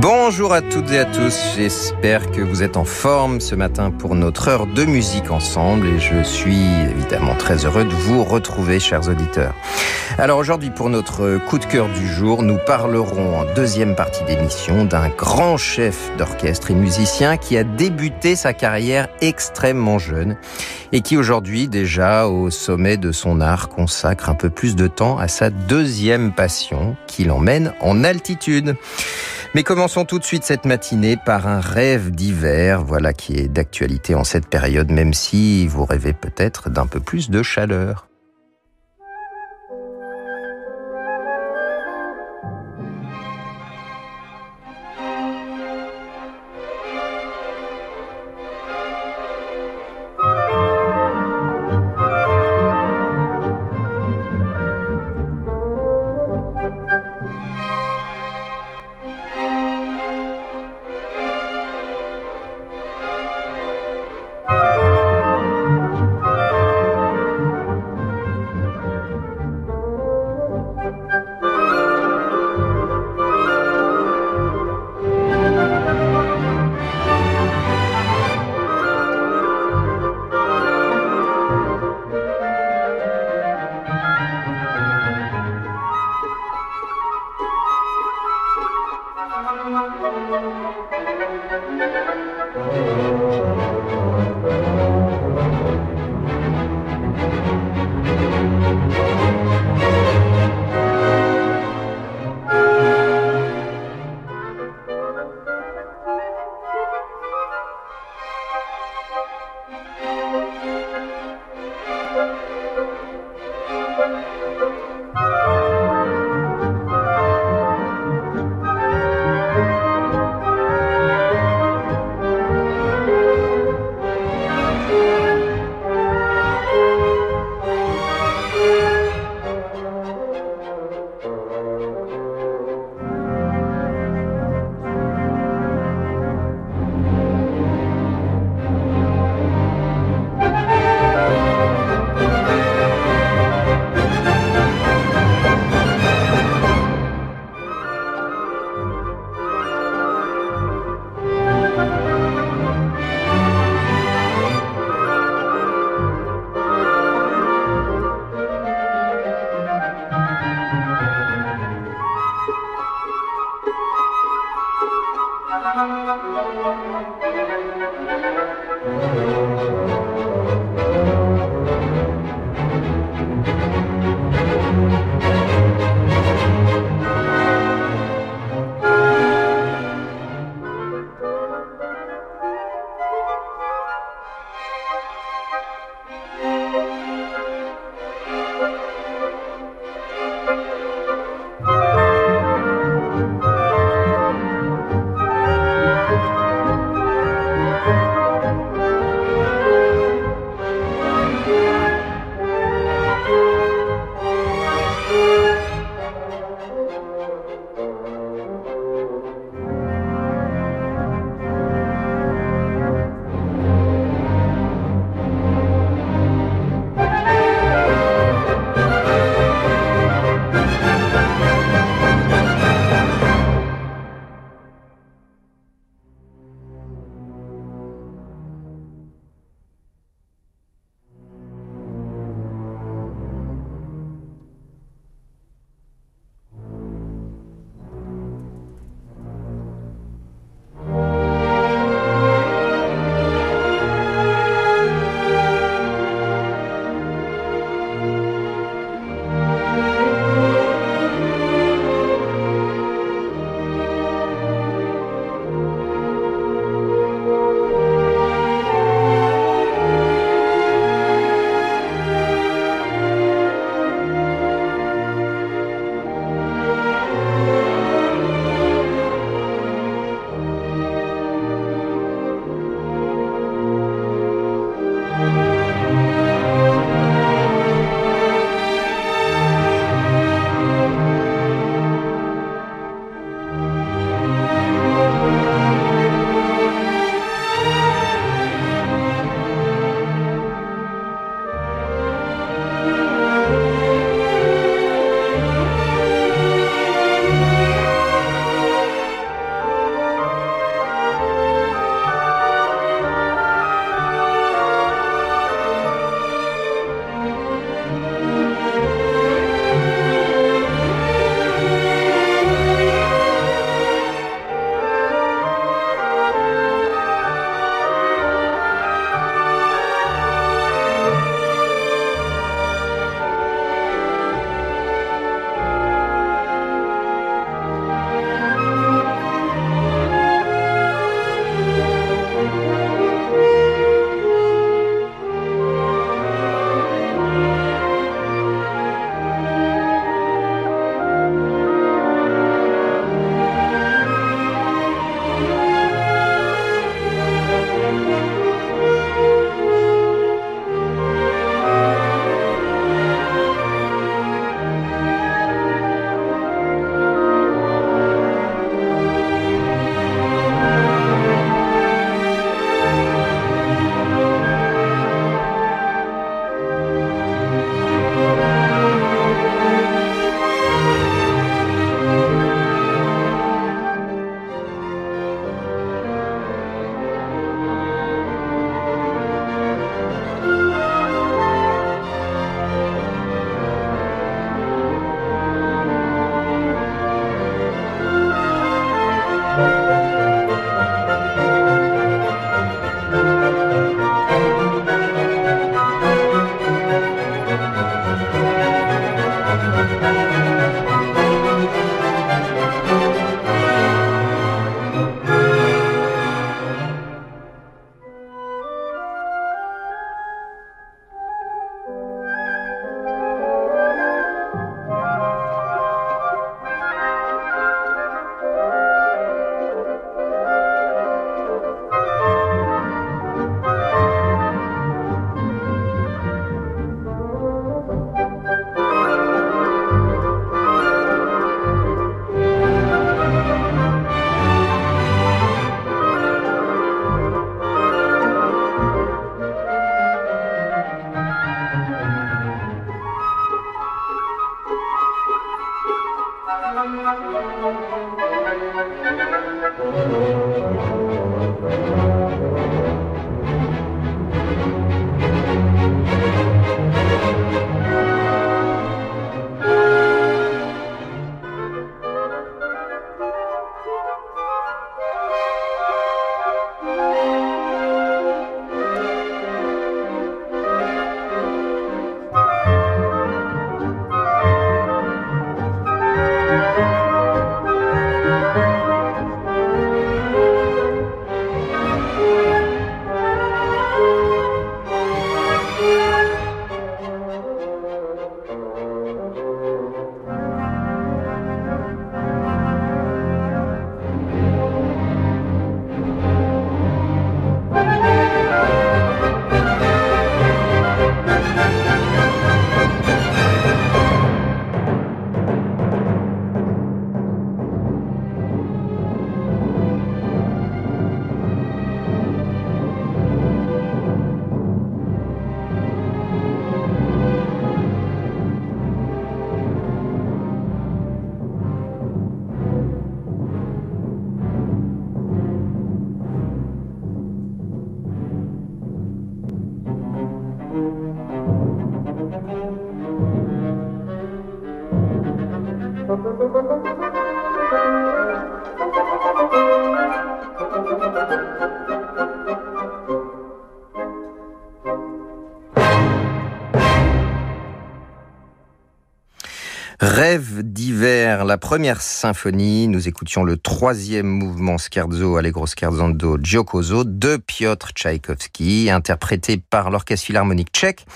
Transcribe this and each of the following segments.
Bonjour à toutes et à tous, j'espère que vous êtes en forme ce matin pour notre heure de musique ensemble et je suis évidemment très heureux de vous retrouver chers auditeurs. Alors aujourd'hui pour notre coup de cœur du jour, nous parlerons en deuxième partie d'émission d'un grand chef d'orchestre et musicien qui a débuté sa carrière extrêmement jeune et qui aujourd'hui déjà au sommet de son art consacre un peu plus de temps à sa deuxième passion qui l'emmène en altitude. Mais commençons tout de suite cette matinée par un rêve d'hiver, voilà qui est d'actualité en cette période, même si vous rêvez peut-être d'un peu plus de chaleur. La première symphonie. Nous écoutions le troisième mouvement scherzo, Allegro scherzando Giocoso de Piotr Tchaïkovski, interprété par l'Orchestre Philharmonique tchèque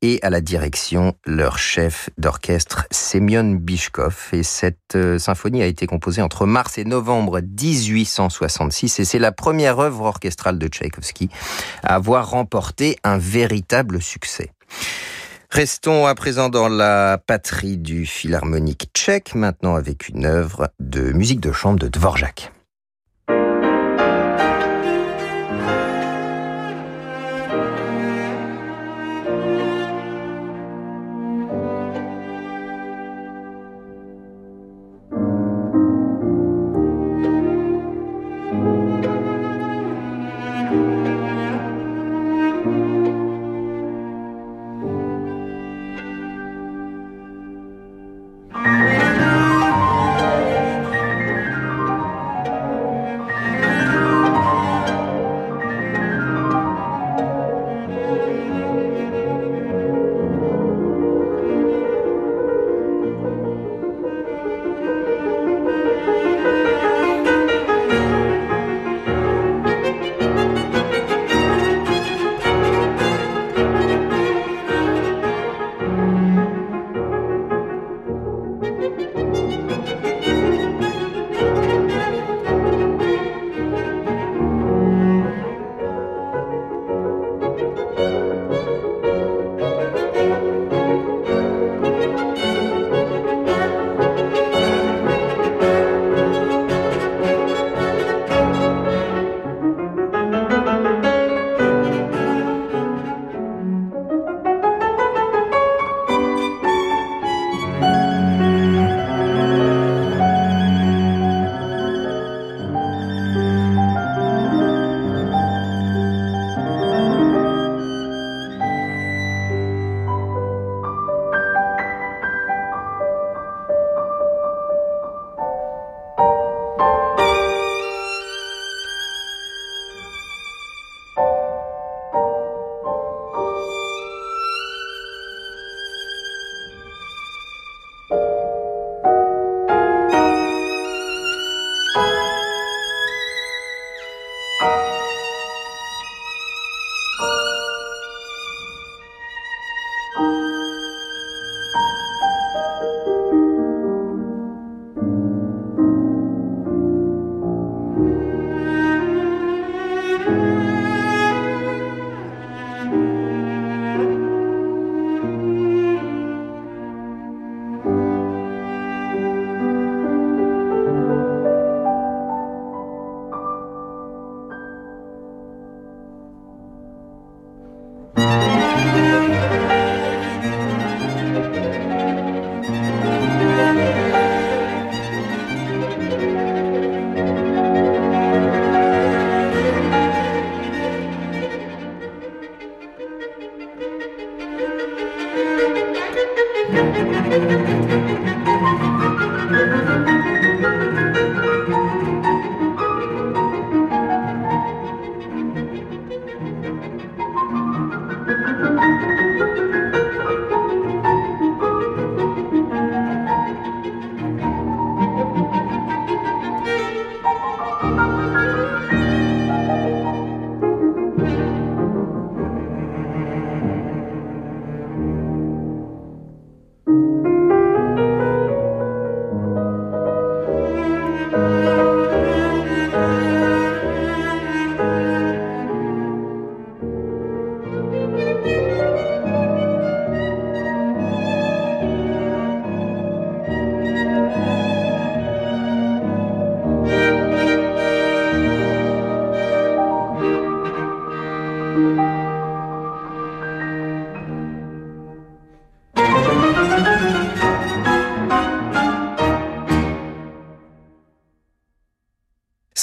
et à la direction leur chef d'orchestre Semyon Bishkov. Et cette euh, symphonie a été composée entre mars et novembre 1866 et c'est la première œuvre orchestrale de Tchaïkovski à avoir remporté un véritable succès. Restons à présent dans la patrie du philharmonique tchèque, maintenant avec une œuvre de musique de chambre de Dvorak.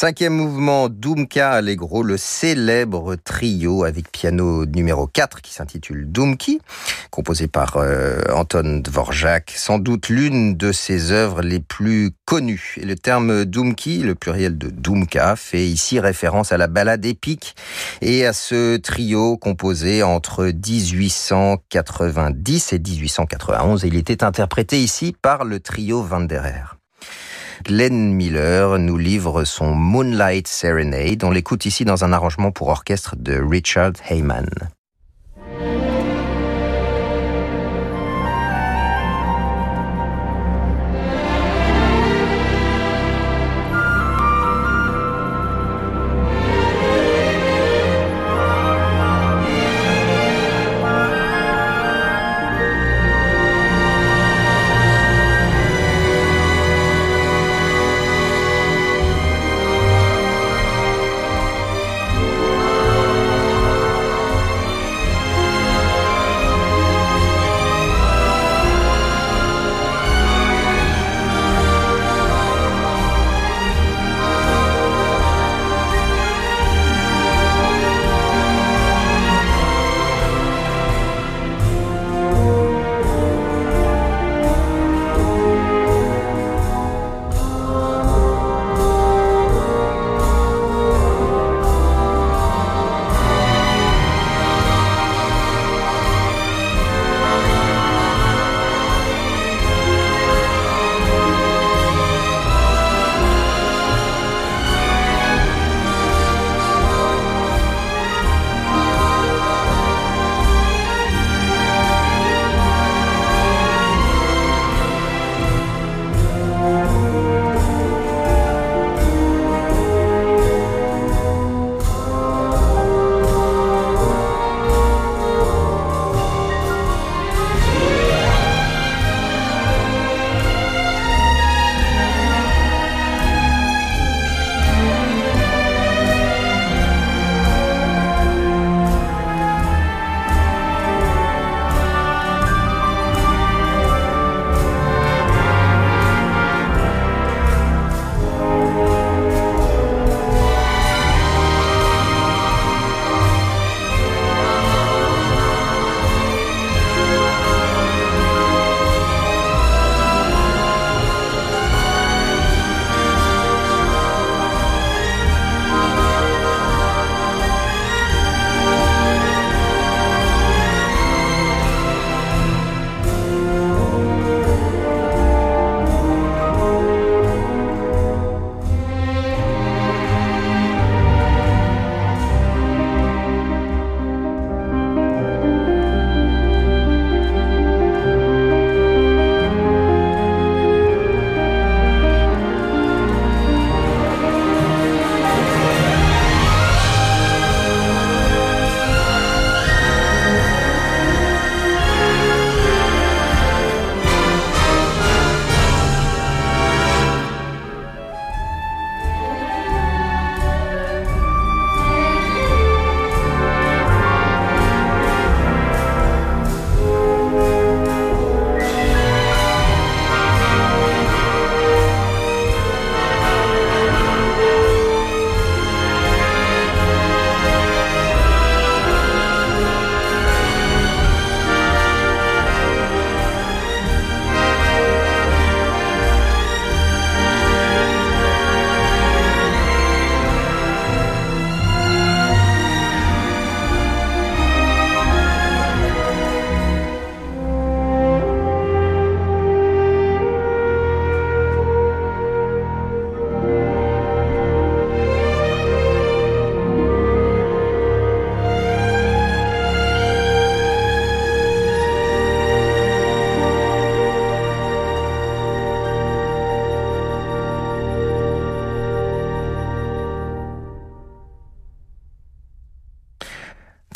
Cinquième mouvement, Doomka Allegro, le célèbre trio avec piano numéro 4 qui s'intitule Doomki, composé par euh, Anton Dvorak, sans doute l'une de ses œuvres les plus connues. Et le terme Doomki, le pluriel de Doomka, fait ici référence à la ballade épique et à ce trio composé entre 1890 et 1891. Il était interprété ici par le trio Vanderer. Glenn Miller nous livre son Moonlight Serenade. On l'écoute ici dans un arrangement pour orchestre de Richard Heyman.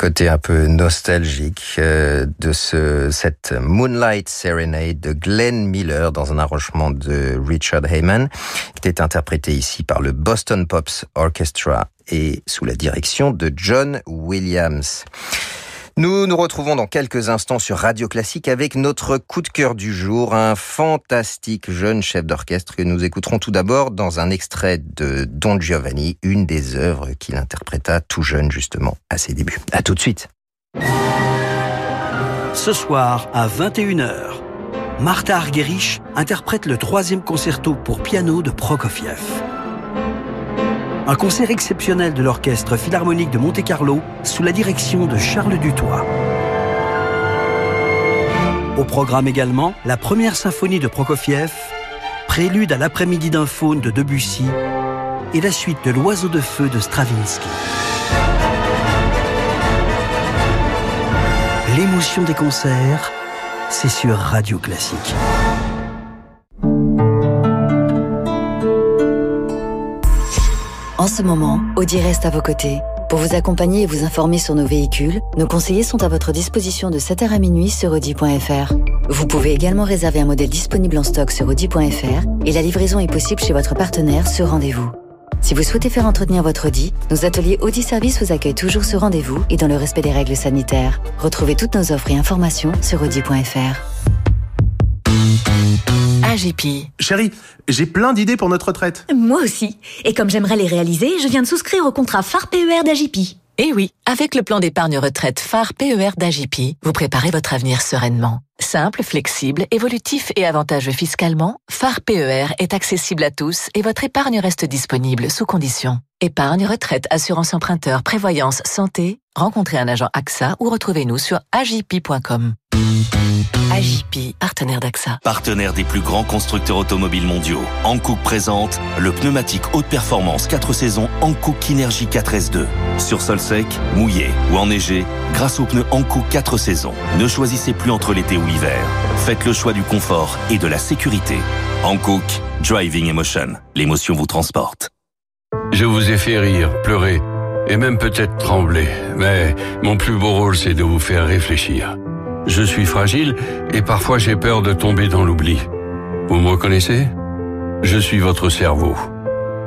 Côté un peu nostalgique euh, de ce, cette Moonlight Serenade de Glenn Miller dans un arrangement de Richard Heyman, qui était interprété ici par le Boston Pops Orchestra et sous la direction de John Williams. Nous nous retrouvons dans quelques instants sur Radio Classique avec notre coup de cœur du jour, un fantastique jeune chef d'orchestre que nous écouterons tout d'abord dans un extrait de Don Giovanni, une des œuvres qu'il interpréta tout jeune justement à ses débuts. À tout de suite. Ce soir à 21h, Martha Argerich interprète le troisième concerto pour piano de Prokofiev. Un concert exceptionnel de l'Orchestre Philharmonique de Monte-Carlo sous la direction de Charles Dutoit. Au programme également, la première symphonie de Prokofiev, prélude à l'après-midi d'un faune de Debussy et la suite de l'Oiseau de feu de Stravinsky. L'émotion des concerts, c'est sur Radio Classique. En ce moment, Audi reste à vos côtés. Pour vous accompagner et vous informer sur nos véhicules, nos conseillers sont à votre disposition de 7h à minuit sur Audi.fr. Vous pouvez également réserver un modèle disponible en stock sur Audi.fr et la livraison est possible chez votre partenaire sur rendez-vous. Si vous souhaitez faire entretenir votre Audi, nos ateliers Audi Service vous accueillent toujours sur rendez-vous et dans le respect des règles sanitaires. Retrouvez toutes nos offres et informations sur Audi.fr. AGP. Chérie, j'ai plein d'idées pour notre retraite. Moi aussi. Et comme j'aimerais les réaliser, je viens de souscrire au contrat phare PER d'AGP. Eh oui, avec le plan d'épargne retraite phare PER d'AGP, vous préparez votre avenir sereinement. Simple, flexible, évolutif et avantageux fiscalement, phare PER est accessible à tous et votre épargne reste disponible sous conditions. Épargne, retraite, assurance emprunteur, prévoyance, santé, rencontrez un agent AXA ou retrouvez-nous sur agip.com. AJP, partenaire d'AXA. Partenaire des plus grands constructeurs automobiles mondiaux. Hankook présente le pneumatique haute performance 4 saisons Hankook Kinergy 4S2. Sur sol sec, mouillé ou enneigé, grâce aux pneus Hankook 4 saisons. Ne choisissez plus entre l'été ou Faites le choix du confort et de la sécurité. Hankook, Driving Emotion. L'émotion vous transporte. Je vous ai fait rire, pleurer et même peut-être trembler. Mais mon plus beau rôle, c'est de vous faire réfléchir. Je suis fragile et parfois j'ai peur de tomber dans l'oubli. Vous me reconnaissez? Je suis votre cerveau.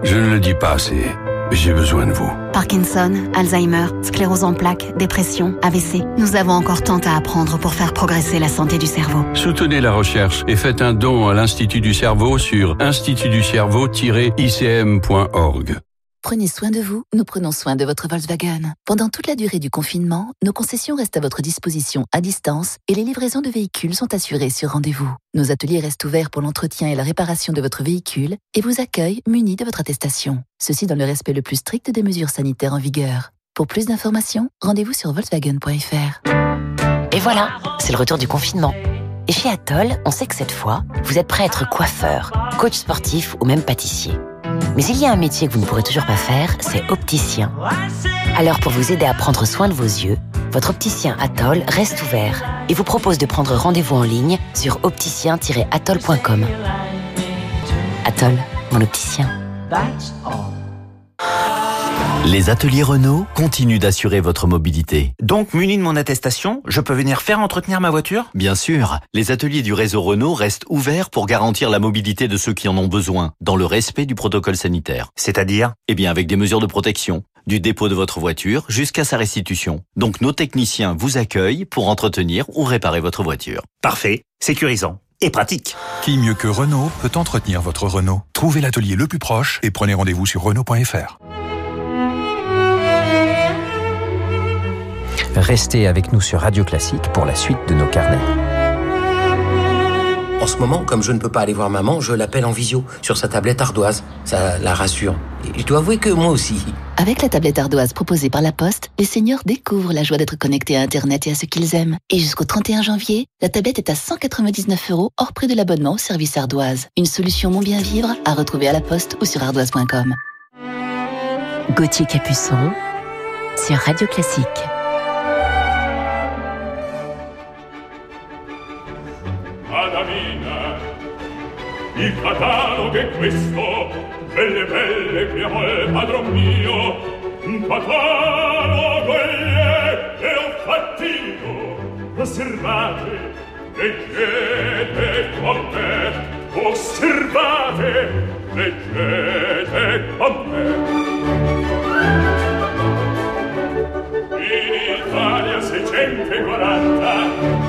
Je ne le dis pas assez, j'ai besoin de vous. Parkinson, Alzheimer, sclérose en plaques, dépression, AVC. Nous avons encore tant à apprendre pour faire progresser la santé du cerveau. Soutenez la recherche et faites un don à l'Institut du cerveau sur institutducerveau-icm.org. Prenez soin de vous, nous prenons soin de votre Volkswagen. Pendant toute la durée du confinement, nos concessions restent à votre disposition à distance et les livraisons de véhicules sont assurées sur rendez-vous. Nos ateliers restent ouverts pour l'entretien et la réparation de votre véhicule et vous accueillent munis de votre attestation. Ceci dans le respect le plus strict des mesures sanitaires en vigueur. Pour plus d'informations, rendez-vous sur volkswagen.fr. Et voilà, c'est le retour du confinement. Et chez Atoll, on sait que cette fois, vous êtes prêt à être coiffeur, coach sportif ou même pâtissier. Mais il y a un métier que vous ne pourrez toujours pas faire, c'est opticien. Alors pour vous aider à prendre soin de vos yeux, votre opticien Atoll reste ouvert et vous propose de prendre rendez-vous en ligne sur opticien-atoll.com. Atoll, mon opticien. Les ateliers Renault continuent d'assurer votre mobilité. Donc, muni de mon attestation, je peux venir faire entretenir ma voiture? Bien sûr, les ateliers du réseau Renault restent ouverts pour garantir la mobilité de ceux qui en ont besoin, dans le respect du protocole sanitaire. C'est-à-dire? Eh bien, avec des mesures de protection, du dépôt de votre voiture jusqu'à sa restitution. Donc, nos techniciens vous accueillent pour entretenir ou réparer votre voiture. Parfait, sécurisant et pratique. Qui mieux que Renault peut entretenir votre Renault? Trouvez l'atelier le plus proche et prenez rendez-vous sur Renault.fr. Restez avec nous sur Radio Classique pour la suite de nos carnets. En ce moment, comme je ne peux pas aller voir maman, je l'appelle en visio sur sa tablette ardoise. Ça la rassure. Et je dois avouer que moi aussi. Avec la tablette ardoise proposée par la Poste, les seniors découvrent la joie d'être connectés à Internet et à ce qu'ils aiment. Et jusqu'au 31 janvier, la tablette est à 199 euros hors prix de l'abonnement au service ardoise. Une solution mon bien vivre à retrouver à la Poste ou sur ardoise.com. Gauthier Capuçon sur Radio Classique. il catalogo è questo belle belle creò il padron mio. Un catalogo è e ho fattino osservate leggete con me osservate leggete con me. In Italia 640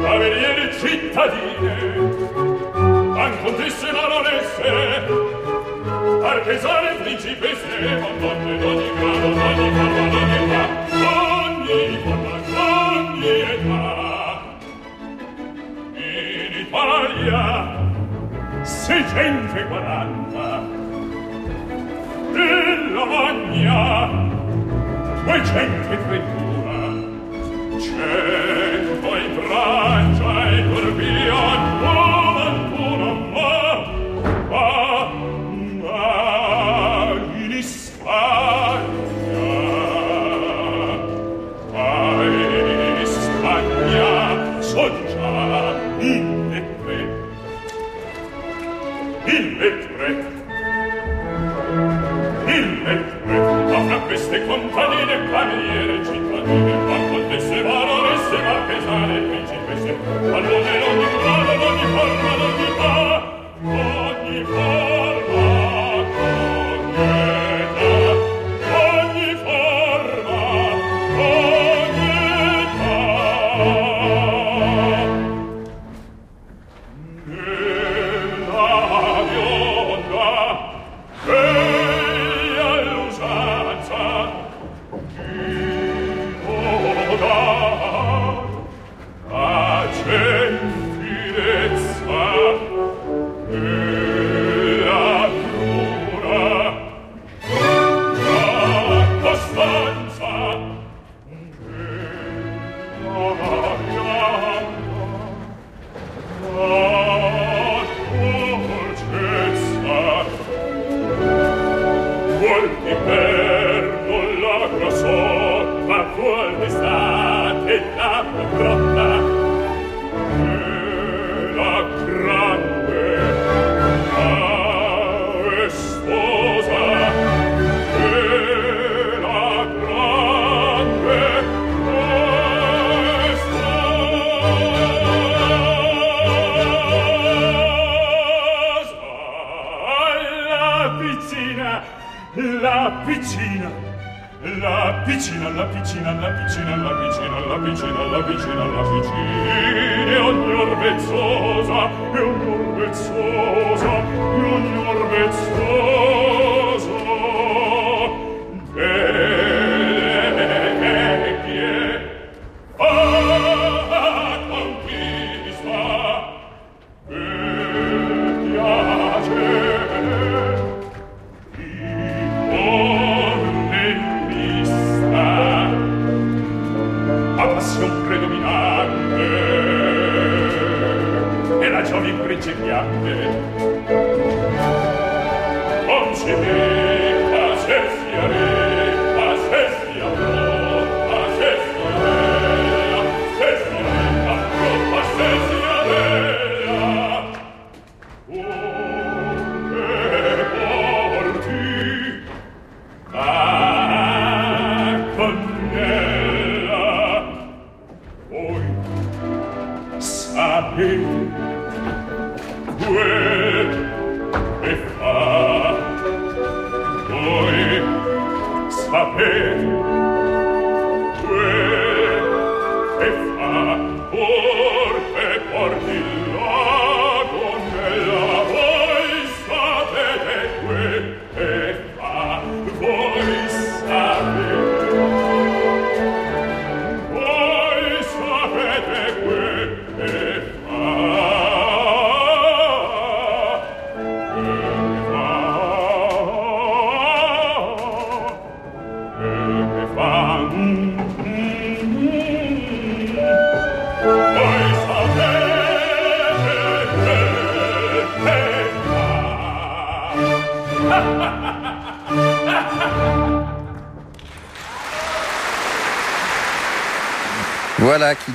cavaliere cittadine ancontesse baronesse artesane principesse ma donne d'ogni grado d'ogni forma d'ogni età ogni forma d'ogni età. In Italia seicento quaranta in Lavagna duecento e trentuno c'è ad ogni forma ad ogni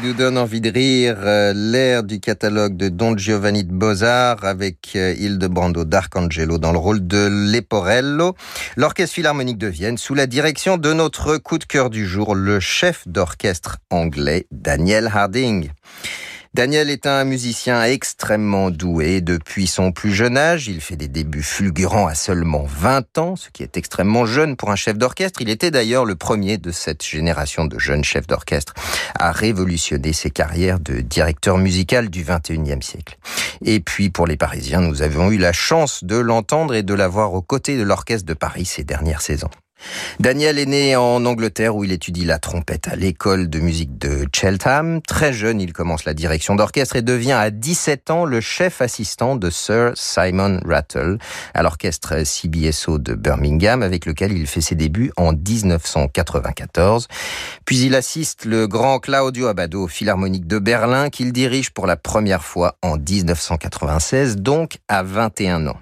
nous donne envie de rire euh, l'air du catalogue de Don Giovanni de Bozart avec euh, Hildebrando d'Arcangelo dans le rôle de Leporello. L'Orchestre Philharmonique de Vienne sous la direction de notre coup de cœur du jour, le chef d'orchestre anglais Daniel Harding. Daniel est un musicien extrêmement doué. Depuis son plus jeune âge, il fait des débuts fulgurants à seulement 20 ans, ce qui est extrêmement jeune pour un chef d'orchestre. Il était d'ailleurs le premier de cette génération de jeunes chefs d'orchestre à révolutionner ses carrières de directeur musical du 21e siècle. Et puis pour les Parisiens, nous avons eu la chance de l'entendre et de l'avoir aux côtés de l'orchestre de Paris ces dernières saisons. Daniel est né en Angleterre où il étudie la trompette à l'école de musique de Cheltenham. Très jeune, il commence la direction d'orchestre et devient à 17 ans le chef assistant de Sir Simon Rattle à l'orchestre CBSO de Birmingham avec lequel il fait ses débuts en 1994. Puis il assiste le grand Claudio Abbado Philharmonique de Berlin qu'il dirige pour la première fois en 1996, donc à 21 ans.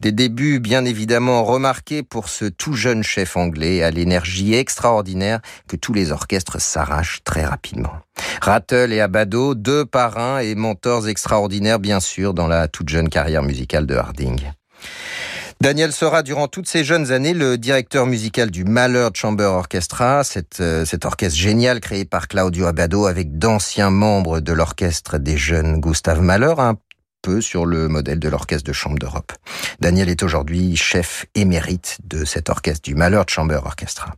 Des débuts bien évidemment remarqués pour ce tout jeune chef anglais à l'énergie extraordinaire que tous les orchestres s'arrachent très rapidement. Rattle et Abado, deux parrains et mentors extraordinaires bien sûr dans la toute jeune carrière musicale de Harding. Daniel sera durant toutes ces jeunes années le directeur musical du Malheur Chamber Orchestra, cet, euh, cet orchestre génial créé par Claudio Abado avec d'anciens membres de l'orchestre des jeunes Gustave Mahler, un peu sur le modèle de l'Orchestre de Chambre d'Europe. Daniel est aujourd'hui chef émérite de cet orchestre du Malheur Chamber Orchestra.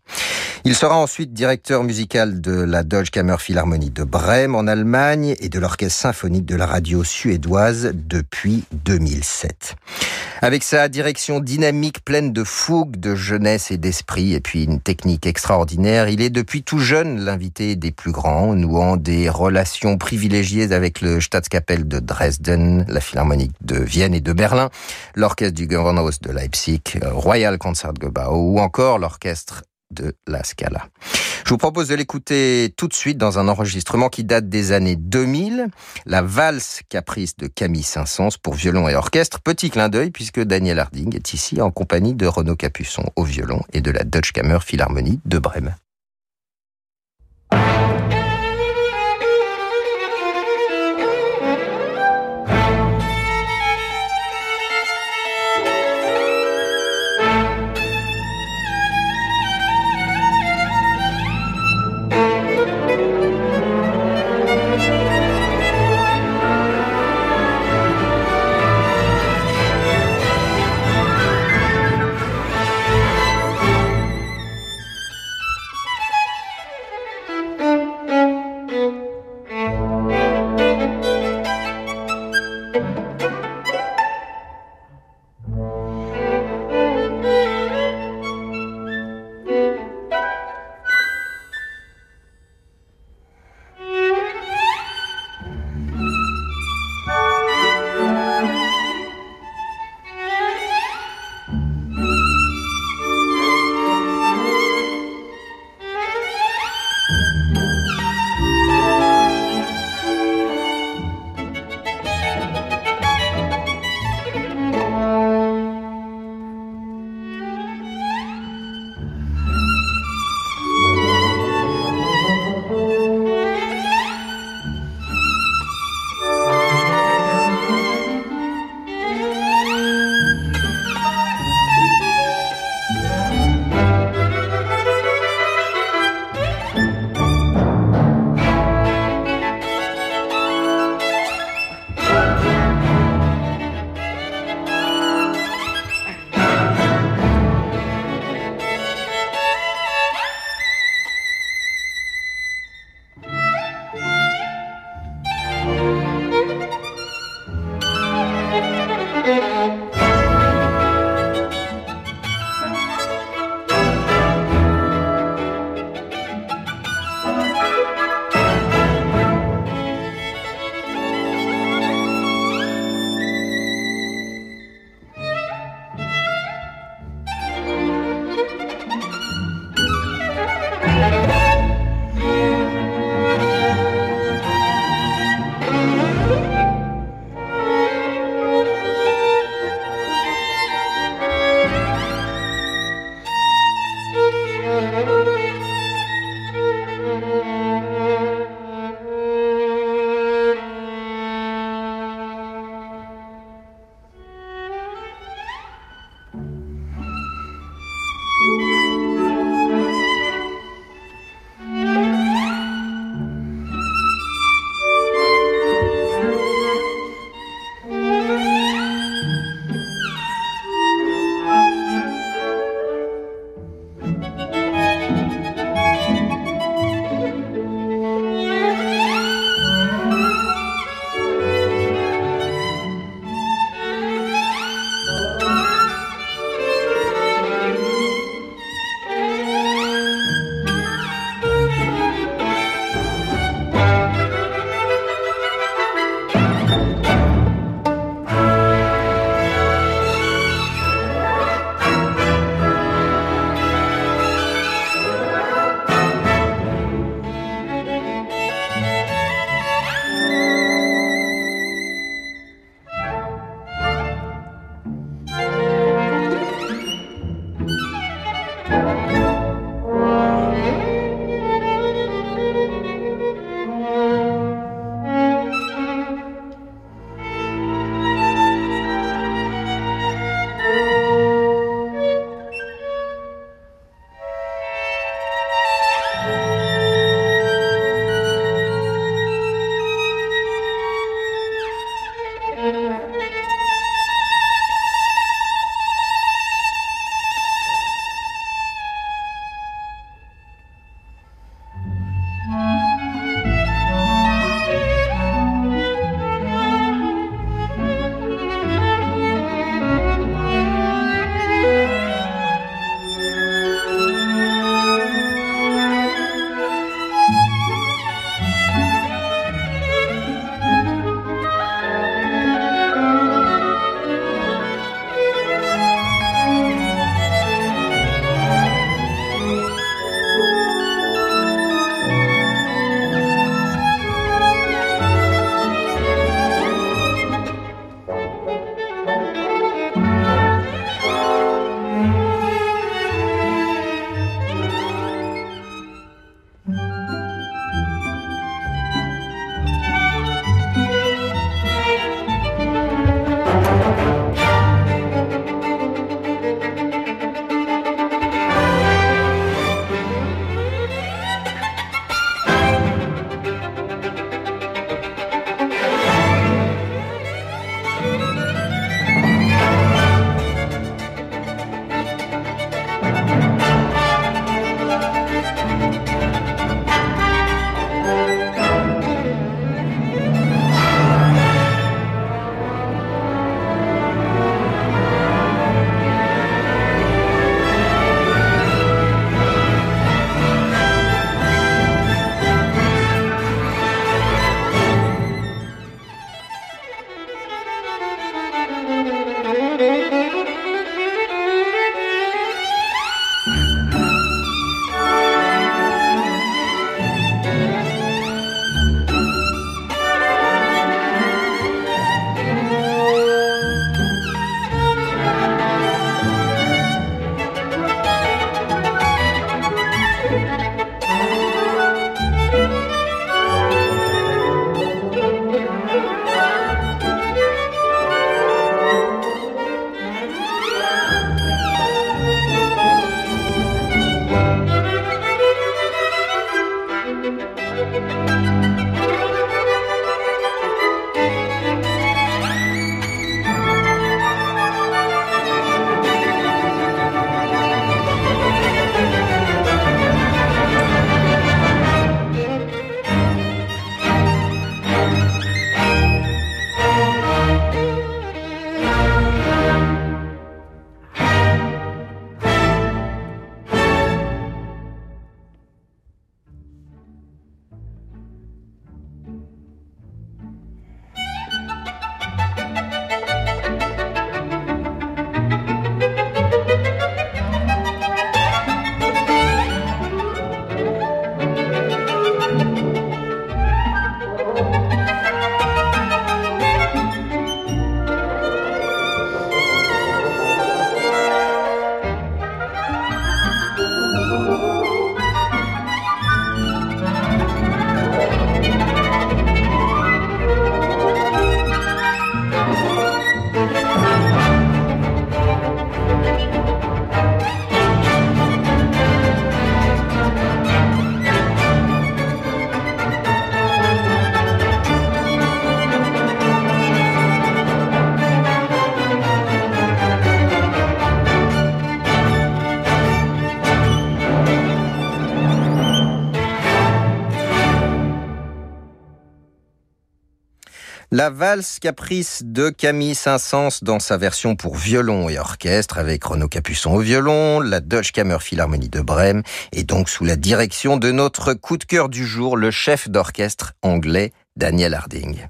Il sera ensuite directeur musical de la Deutsche Kammer Philharmonie de Brême en Allemagne et de l'Orchestre symphonique de la radio suédoise depuis 2007. Avec sa direction dynamique pleine de fougue, de jeunesse et d'esprit et puis une technique extraordinaire, il est depuis tout jeune l'invité des plus grands, nouant des relations privilégiées avec le Staatskapelle de Dresden, la Philharmonique de Vienne et de Berlin, l'orchestre du Gewandhaus de Leipzig, Royal Concertgebouw ou encore l'orchestre de la Scala. Je vous propose de l'écouter tout de suite dans un enregistrement qui date des années 2000, la valse caprice de Camille Saint-Saëns pour violon et orchestre. Petit clin d'œil puisque Daniel Harding est ici en compagnie de Renaud Capuçon au violon et de la Deutsche Kammer Philharmonie de Brême. La valse caprice de Camille Saint-Saëns dans sa version pour violon et orchestre avec Renaud Capuçon au violon, la Deutsche Kammer Philharmonie de Brême et donc sous la direction de notre coup de cœur du jour, le chef d'orchestre anglais Daniel Harding.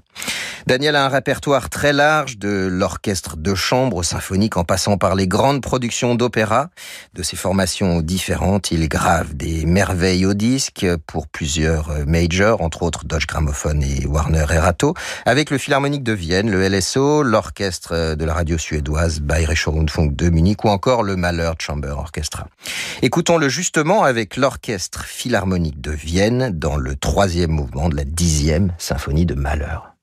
Daniel a un répertoire très large de l'orchestre de chambre symphonique en passant par les grandes productions d'opéra. De ses formations différentes, il grave des merveilles au disque pour plusieurs majors, entre autres Dodge Gramophone et Warner Erato, avec le Philharmonique de Vienne, le LSO, l'orchestre de la radio suédoise Bayerischer Rundfunk de Munich ou encore le Mahler Chamber Orchestra. Écoutons-le justement avec l'orchestre philharmonique de Vienne dans le troisième mouvement de la dixième symphonie de Mahler.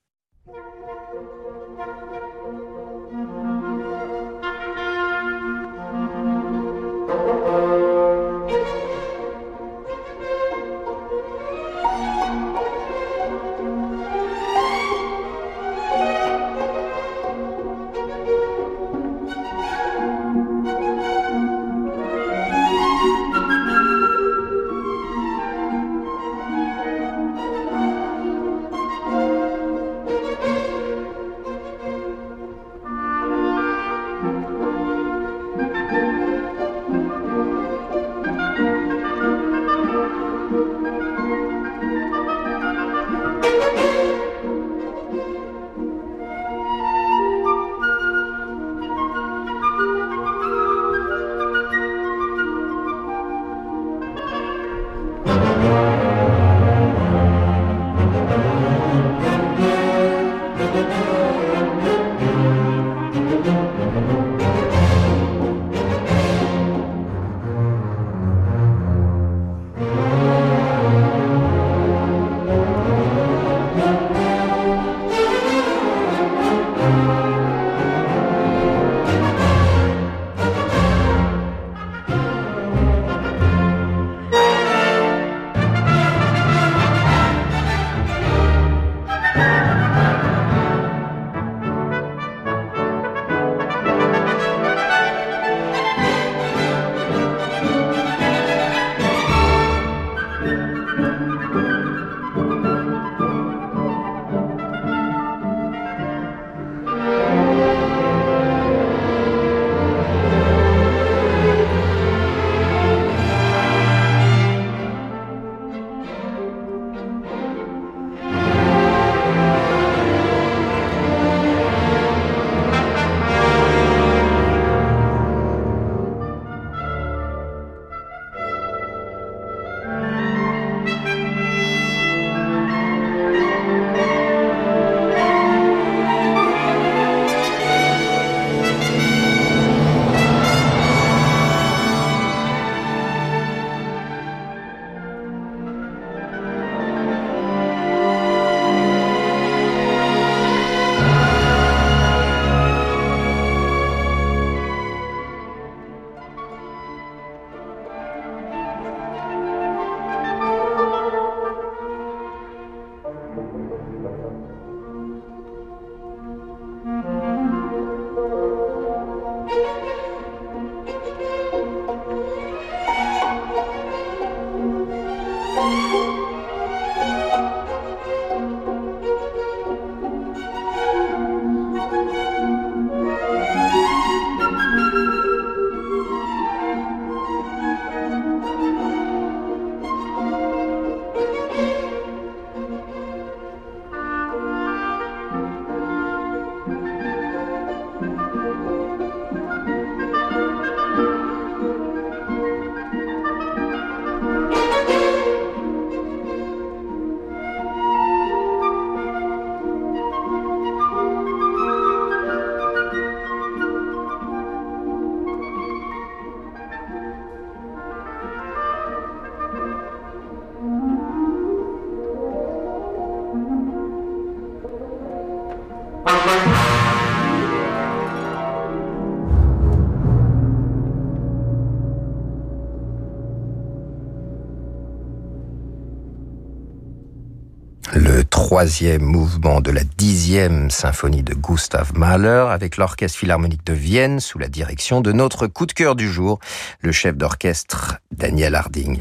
Troisième mouvement de la dixième symphonie de Gustav Mahler avec l'Orchestre Philharmonique de Vienne sous la direction de notre coup de cœur du jour, le chef d'orchestre Daniel Harding.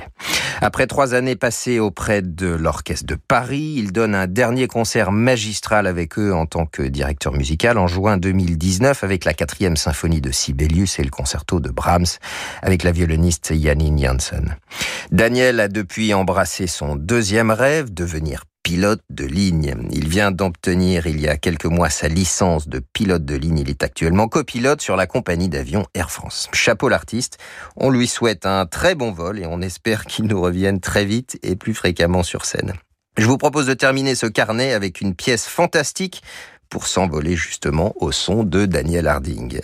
Après trois années passées auprès de l'Orchestre de Paris, il donne un dernier concert magistral avec eux en tant que directeur musical en juin 2019 avec la quatrième symphonie de Sibelius et le concerto de Brahms avec la violoniste Janine Janssen. Daniel a depuis embrassé son deuxième rêve, devenir pilote de ligne. Il vient d'obtenir il y a quelques mois sa licence de pilote de ligne. Il est actuellement copilote sur la compagnie d'avion Air France. Chapeau l'artiste. On lui souhaite un très bon vol et on espère qu'il nous revienne très vite et plus fréquemment sur scène. Je vous propose de terminer ce carnet avec une pièce fantastique pour s'envoler justement au son de Daniel Harding.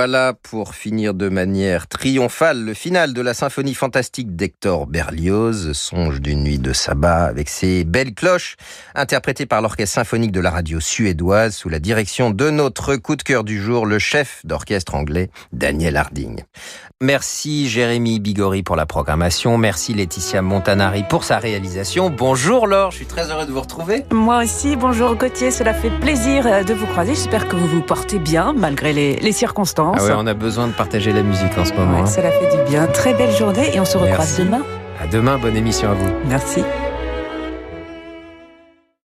Voilà pour finir de manière triomphale le final de la symphonie fantastique d'Hector Berlioz, Songe d'une nuit de sabbat, avec ses belles cloches, interprétées par l'orchestre symphonique de la radio suédoise sous la direction de notre coup de cœur du jour, le chef d'orchestre anglais Daniel Harding. Merci Jérémy Bigori pour la programmation. Merci Laetitia Montanari pour sa réalisation. Bonjour Laure, je suis très heureux de vous retrouver. Moi aussi, bonjour Gauthier, cela fait plaisir de vous croiser. J'espère que vous vous portez bien malgré les circonstances. Ah ouais, on a besoin de partager la musique en ce moment. Ouais, hein. cela fait du bien. Très belle journée et on se recroise Merci. demain. À demain, bonne émission à vous. Merci.